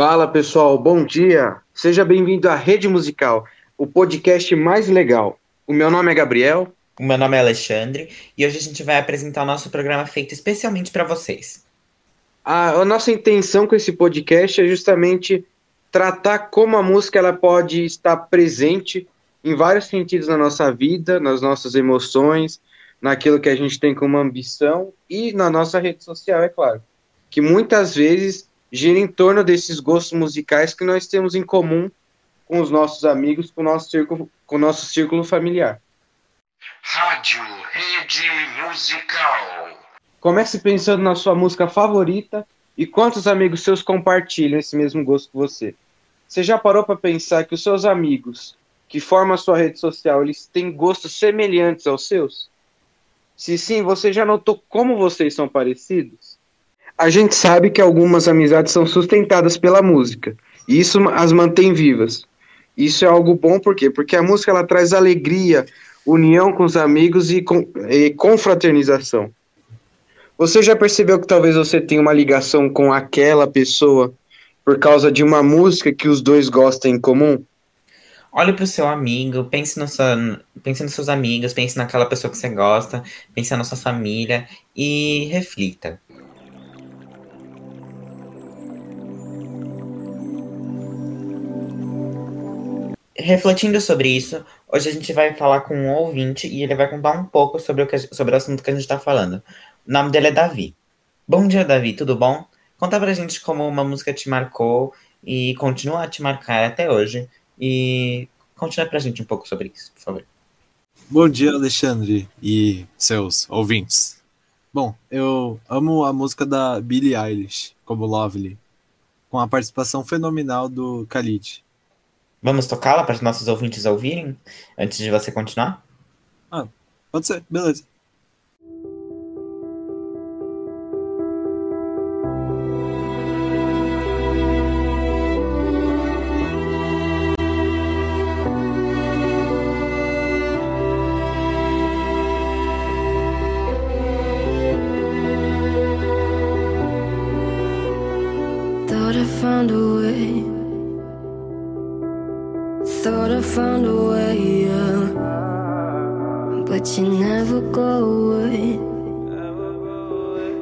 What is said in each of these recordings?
Fala pessoal, bom dia! Seja bem-vindo à Rede Musical, o podcast mais legal. O meu nome é Gabriel. O meu nome é Alexandre e hoje a gente vai apresentar o nosso programa feito especialmente para vocês. A, a, nossa intenção com esse podcast é justamente tratar como a música ela pode estar presente em vários sentidos na nossa vida, nas nossas emoções, naquilo que a gente tem como ambição e na nossa rede social, é claro. Que muitas vezes gira em torno desses gostos musicais que nós temos em comum com os nossos amigos, com o nosso círculo, com o nosso círculo familiar. Rádio Rede Musical. Comece pensando na sua música favorita e quantos amigos seus compartilham esse mesmo gosto que você. Você já parou para pensar que os seus amigos que formam a sua rede social, eles têm gostos semelhantes aos seus? Se sim, você já notou como vocês são parecidos? A gente sabe que algumas amizades são sustentadas pela música, e isso as mantém vivas. Isso é algo bom, por quê? Porque a música ela traz alegria, união com os amigos e, com, e confraternização. Você já percebeu que talvez você tenha uma ligação com aquela pessoa por causa de uma música que os dois gostam em comum? Olhe para o seu amigo, pense, no pense nos seus amigos, pense naquela pessoa que você gosta, pense na sua família e reflita. Refletindo sobre isso, hoje a gente vai falar com um ouvinte e ele vai contar um pouco sobre o, que, sobre o assunto que a gente está falando. O nome dele é Davi. Bom dia, Davi, tudo bom? Conta pra gente como uma música te marcou e continua a te marcar até hoje. E conta pra gente um pouco sobre isso, por favor. Bom dia, Alexandre e seus ouvintes. Bom, eu amo a música da Billie Eilish, como Lovely, com a participação fenomenal do Khalid. Vamos tocá-la para os nossos ouvintes ouvirem antes de você continuar? Ah, pode ser, beleza.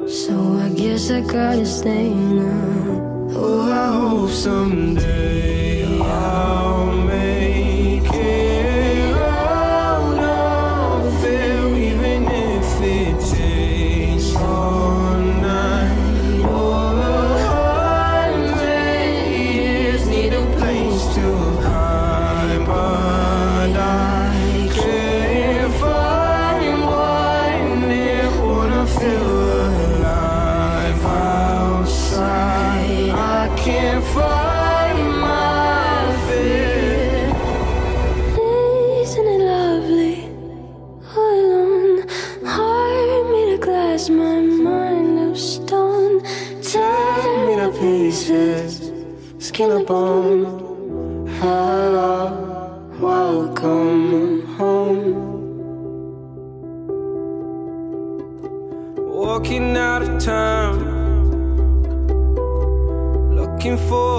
So I guess I gotta stay now. Oh, I hope someday. I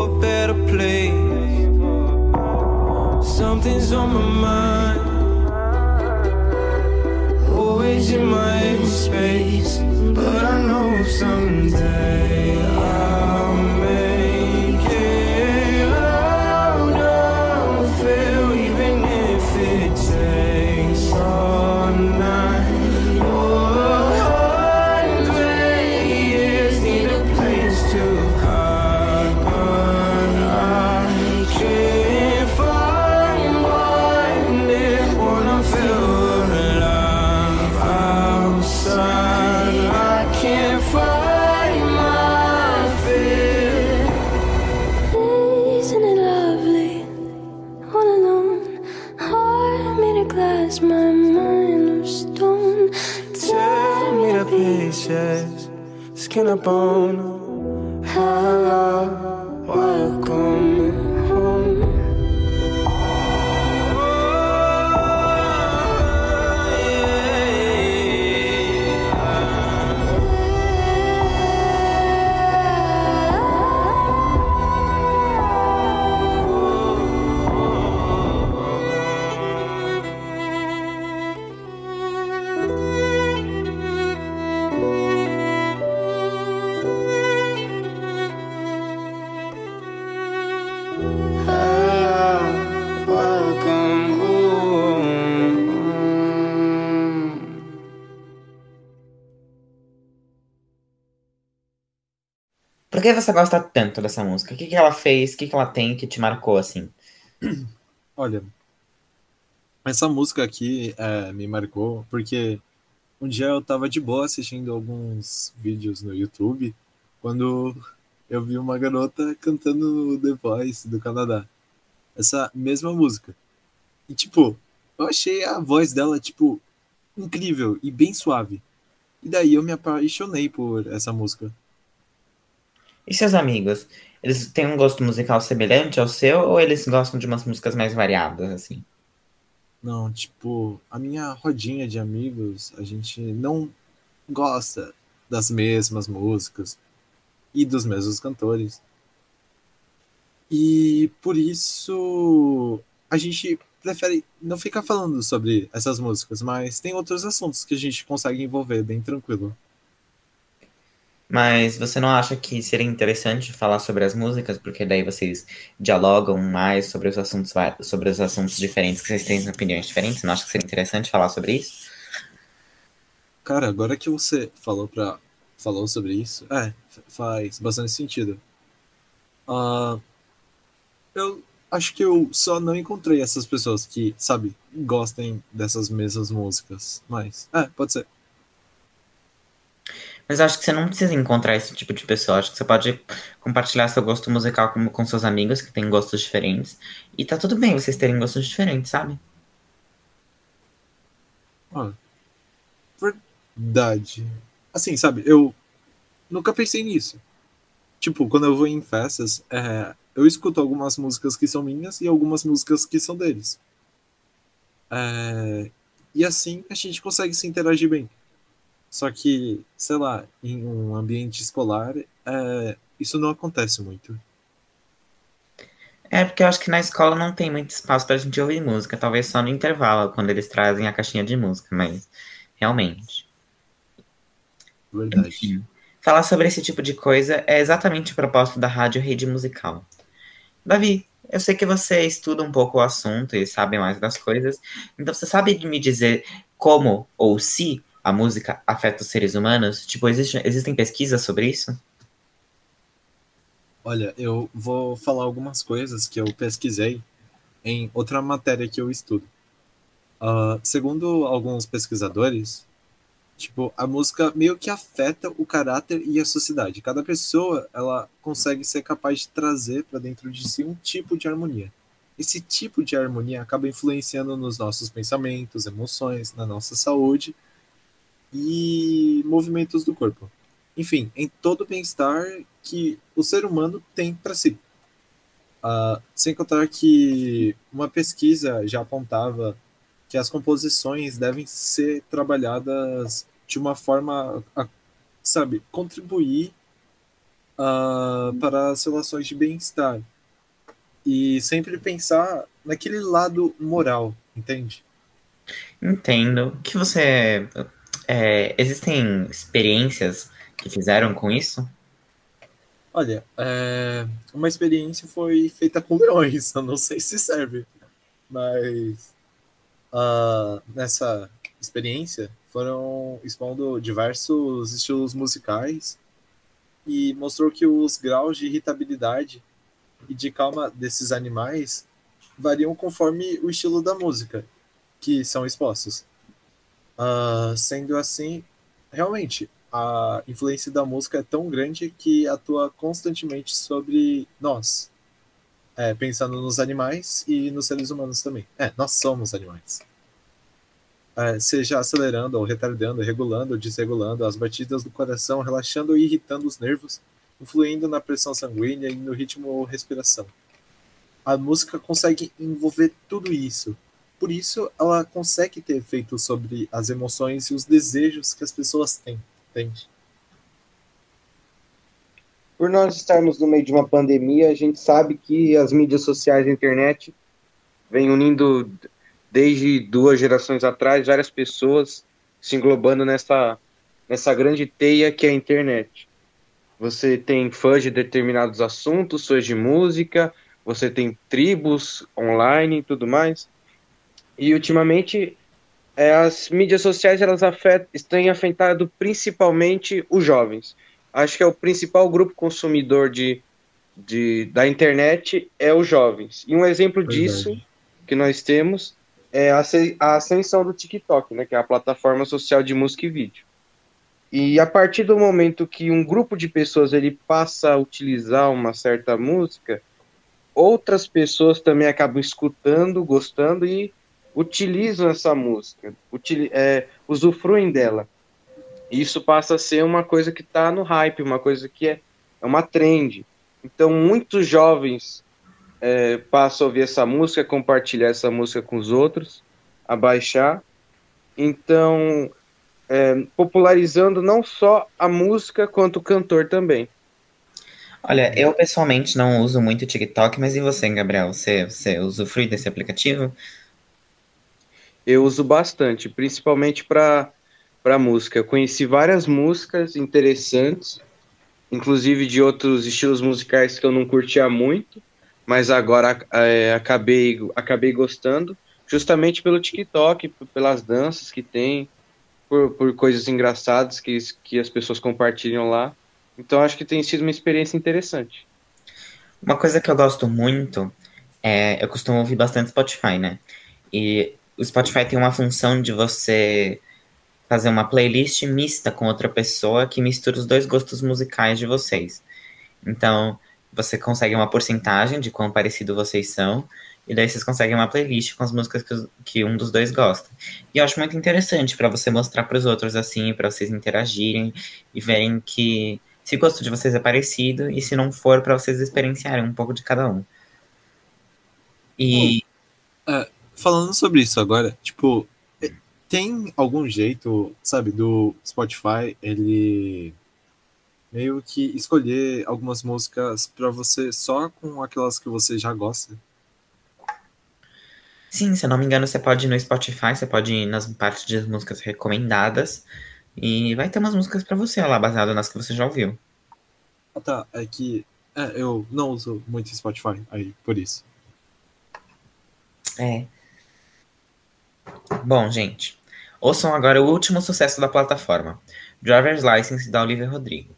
a better place. Something's on my mind. Always in my space. But I know someday I'll. Que você gosta tanto dessa música? O que, que ela fez? O que, que ela tem que te marcou assim? Olha, essa música aqui é, me marcou porque um dia eu tava de boa assistindo alguns vídeos no YouTube quando eu vi uma garota cantando The Voice do Canadá. Essa mesma música. E tipo, eu achei a voz dela, tipo, incrível e bem suave. E daí eu me apaixonei por essa música. E seus amigos? Eles têm um gosto musical semelhante ao seu ou eles gostam de umas músicas mais variadas, assim? Não, tipo, a minha rodinha de amigos, a gente não gosta das mesmas músicas e dos mesmos cantores. E por isso a gente prefere não ficar falando sobre essas músicas, mas tem outros assuntos que a gente consegue envolver bem tranquilo. Mas você não acha que seria interessante falar sobre as músicas, porque daí vocês dialogam mais sobre os assuntos sobre os assuntos diferentes, que vocês têm opiniões diferentes? Não acha que seria interessante falar sobre isso? Cara, agora que você falou para falou sobre isso, é, faz bastante sentido. Uh, eu acho que eu só não encontrei essas pessoas que, sabe, gostem dessas mesmas músicas. Mas, é, pode ser. Mas acho que você não precisa encontrar esse tipo de pessoa. Acho que você pode compartilhar seu gosto musical com, com seus amigos que têm gostos diferentes. E tá tudo bem vocês terem gostos diferentes, sabe? Ah, verdade. Assim, sabe, eu nunca pensei nisso. Tipo, quando eu vou em festas, é, eu escuto algumas músicas que são minhas e algumas músicas que são deles. É, e assim a gente consegue se interagir bem. Só que, sei lá, em um ambiente escolar, é, isso não acontece muito. É, porque eu acho que na escola não tem muito espaço pra gente ouvir música, talvez só no intervalo, quando eles trazem a caixinha de música, mas realmente. Verdade. Enfim, falar sobre esse tipo de coisa é exatamente o propósito da Rádio Rede Musical. Davi, eu sei que você estuda um pouco o assunto e sabe mais das coisas, então você sabe me dizer como ou se a música afeta os seres humanos? Tipo, existe, existem pesquisas sobre isso? Olha, eu vou falar algumas coisas que eu pesquisei em outra matéria que eu estudo. Uh, segundo alguns pesquisadores, Tipo, a música meio que afeta o caráter e a sociedade. Cada pessoa, ela consegue ser capaz de trazer para dentro de si um tipo de harmonia. Esse tipo de harmonia acaba influenciando nos nossos pensamentos, emoções, na nossa saúde e movimentos do corpo. Enfim, em todo o bem-estar que o ser humano tem para si. Uh, sem contar que uma pesquisa já apontava que as composições devem ser trabalhadas de uma forma a, sabe, contribuir uh, para as relações de bem-estar. E sempre pensar naquele lado moral, entende? Entendo. Que você. É, existem experiências que fizeram com isso? Olha, é, uma experiência foi feita com leões, eu não sei se serve, mas uh, nessa experiência foram expondo diversos estilos musicais e mostrou que os graus de irritabilidade e de calma desses animais variam conforme o estilo da música que são expostos. Uh, sendo assim, realmente, a influência da música é tão grande que atua constantemente sobre nós, é, pensando nos animais e nos seres humanos também. É, nós somos animais. É, seja acelerando ou retardando, regulando ou desregulando as batidas do coração, relaxando ou irritando os nervos, influindo na pressão sanguínea e no ritmo ou respiração. A música consegue envolver tudo isso. Por isso, ela consegue ter efeito sobre as emoções e os desejos que as pessoas têm, entende? por nós estarmos no meio de uma pandemia, a gente sabe que as mídias sociais e a internet vêm unindo desde duas gerações atrás várias pessoas se englobando nessa, nessa grande teia que é a internet. Você tem fãs de determinados assuntos, fãs de música, você tem tribos online e tudo mais. E ultimamente é, as mídias sociais elas afetam, têm afetado principalmente os jovens acho que é o principal grupo consumidor de, de, da internet é os jovens. E um exemplo Verdade. disso que nós temos é a, a ascensão do TikTok, né, que é a plataforma social de música e vídeo. E a partir do momento que um grupo de pessoas ele passa a utilizar uma certa música, outras pessoas também acabam escutando, gostando e utilizam essa música, utili- é, usufruem dela. E isso passa a ser uma coisa que está no hype, uma coisa que é, é uma trend. Então, muitos jovens é, passam a ouvir essa música, compartilhar essa música com os outros, a baixar. Então, é, popularizando não só a música, quanto o cantor também. Olha, eu pessoalmente não uso muito o TikTok, mas e você, Gabriel? Você, você usufrui desse aplicativo? Eu uso bastante, principalmente para música. Eu conheci várias músicas interessantes, inclusive de outros estilos musicais que eu não curtia muito, mas agora é, acabei acabei gostando, justamente pelo TikTok, pelas danças que tem, por, por coisas engraçadas que, que as pessoas compartilham lá. Então acho que tem sido uma experiência interessante. Uma coisa que eu gosto muito é. Eu costumo ouvir bastante Spotify, né? E o Spotify tem uma função de você fazer uma playlist mista com outra pessoa que mistura os dois gostos musicais de vocês. Então, você consegue uma porcentagem de quão parecido vocês são, e daí vocês conseguem uma playlist com as músicas que, os- que um dos dois gosta. E eu acho muito interessante para você mostrar para os outros assim, para vocês interagirem e verem que se o gosto de vocês é parecido e se não for, para vocês experienciarem um pouco de cada um. E Falando sobre isso agora, tipo, é- tem algum jeito, sabe, do Spotify ele meio que escolher algumas músicas pra você só com aquelas que você já gosta? sim, se eu não me engano, você pode ir no Spotify, você pode ir nas partes de músicas recomendadas e vai ter umas músicas para você lá, baseado nas que você já ouviu. Ah, tá, é que é, eu não uso muito Spotify aí, por isso. É. Bom, gente, ouçam agora o último sucesso da plataforma, Driver's License da Olivia Rodrigo.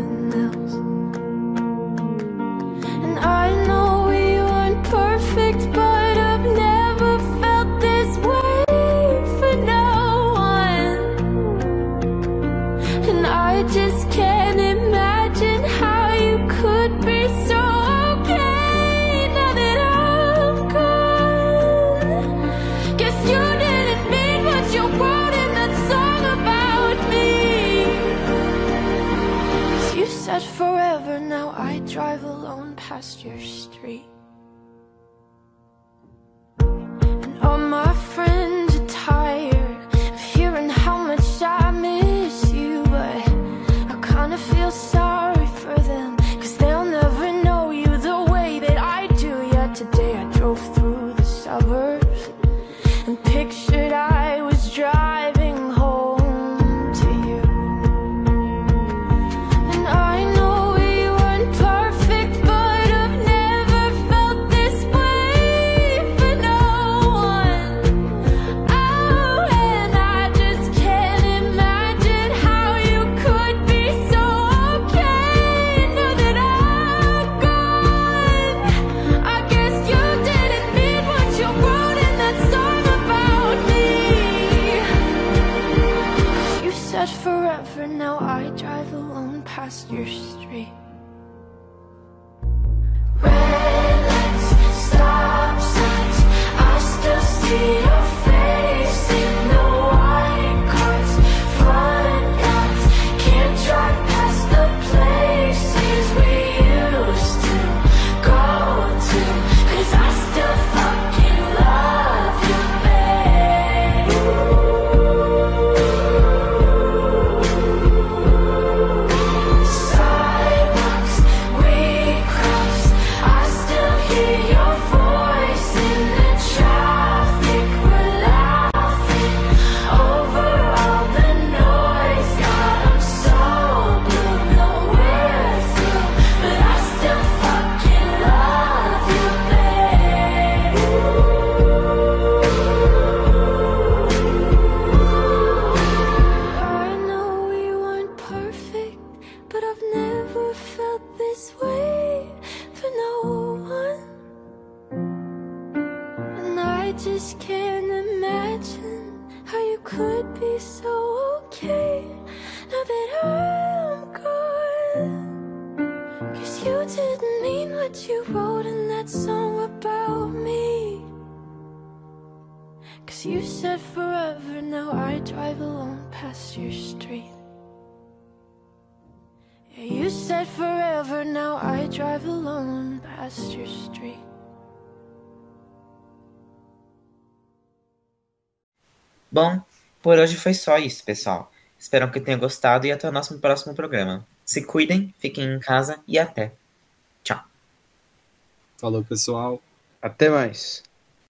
Cause you said forever, now I drive alone past your street. Yeah, you said forever, now I drive alone past your street. Bom, por hoje foi só isso, pessoal. Espero que tenham gostado e até o nosso próximo programa. Se cuidem, fiquem em casa e até. Tchau. Falou, pessoal. Até mais.